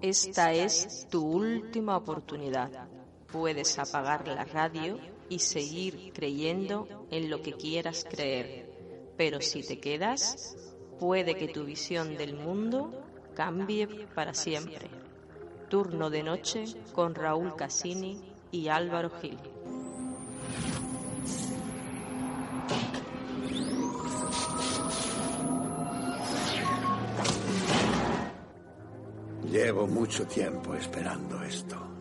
Esta es tu última oportunidad. Puedes apagar la radio y seguir creyendo en lo que quieras creer. Pero si te quedas, puede que tu visión del mundo cambie para siempre. Turno de noche con Raúl Cassini y Álvaro Gil. Llevo mucho tiempo esperando esto.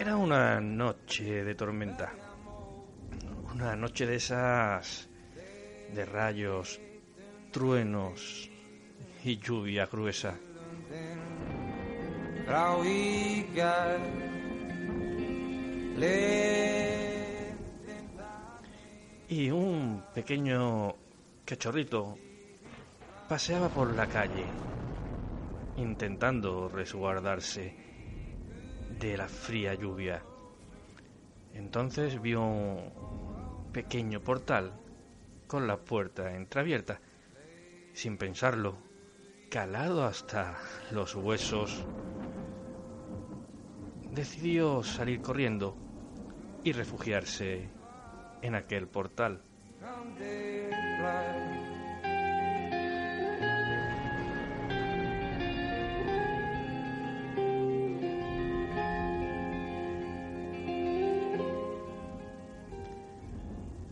Era una noche de tormenta. Una noche de esas de rayos, truenos y lluvia gruesa. Y un pequeño cachorrito paseaba por la calle intentando resguardarse de la fría lluvia. Entonces vio un pequeño portal con la puerta entreabierta. Sin pensarlo, calado hasta los huesos, decidió salir corriendo y refugiarse en aquel portal.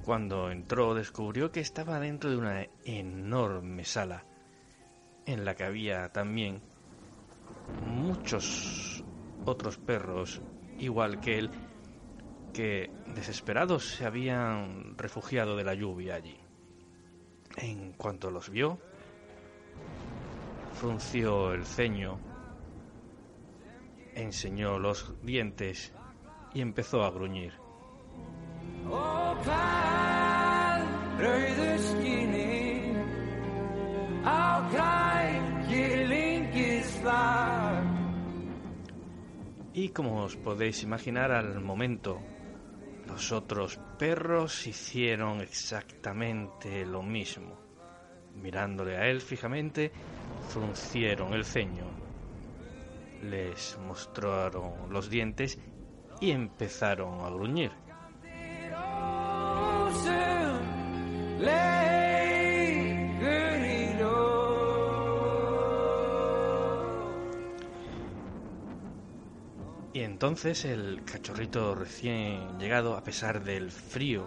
Cuando entró descubrió que estaba dentro de una enorme sala en la que había también muchos otros perros igual que él que desesperados se habían refugiado de la lluvia allí. En cuanto los vio, frunció el ceño, enseñó los dientes y empezó a gruñir. Y como os podéis imaginar, al momento los otros perros hicieron exactamente lo mismo. Mirándole a él fijamente, fruncieron el ceño, les mostraron los dientes y empezaron a gruñir. Entonces el cachorrito recién llegado, a pesar del frío,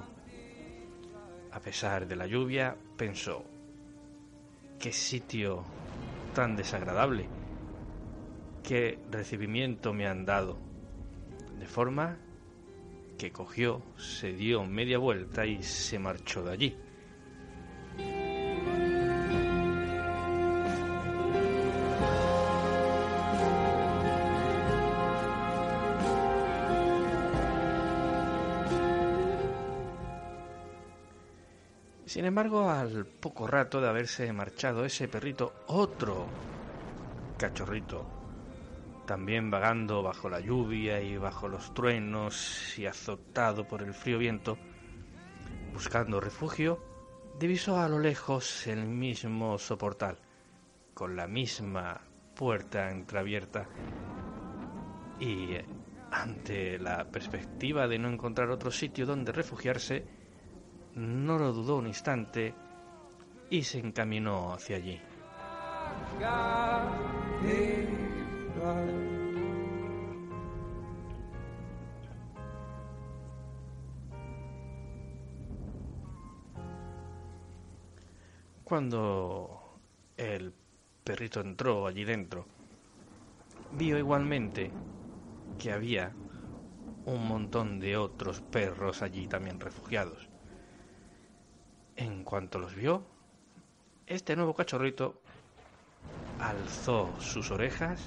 a pesar de la lluvia, pensó, qué sitio tan desagradable, qué recibimiento me han dado. De forma que cogió, se dio media vuelta y se marchó de allí. Sin embargo, al poco rato de haberse marchado ese perrito, otro cachorrito, también vagando bajo la lluvia y bajo los truenos y azotado por el frío viento, buscando refugio, divisó a lo lejos el mismo soportal, con la misma puerta entreabierta, y ante la perspectiva de no encontrar otro sitio donde refugiarse, no lo dudó un instante y se encaminó hacia allí. Cuando el perrito entró allí dentro, vio igualmente que había un montón de otros perros allí también refugiados. En cuanto los vio, este nuevo cachorrito alzó sus orejas,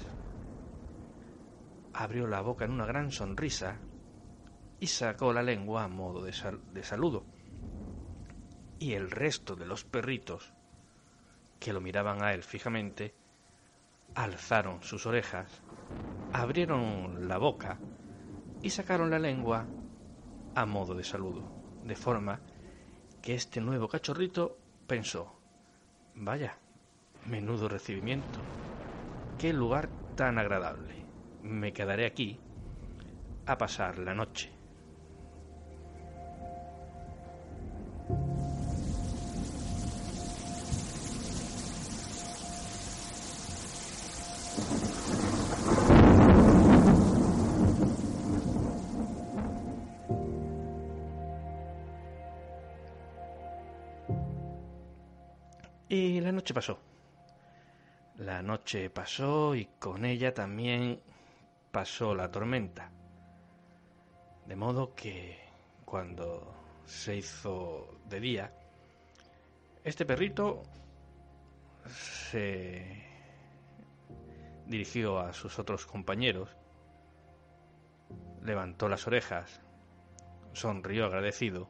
abrió la boca en una gran sonrisa y sacó la lengua a modo de, de saludo. Y el resto de los perritos que lo miraban a él fijamente, alzaron sus orejas, abrieron la boca y sacaron la lengua a modo de saludo, de forma que este nuevo cachorrito pensó, vaya, menudo recibimiento, qué lugar tan agradable, me quedaré aquí a pasar la noche. Y la noche pasó. La noche pasó y con ella también pasó la tormenta. De modo que cuando se hizo de día, este perrito se dirigió a sus otros compañeros, levantó las orejas, sonrió agradecido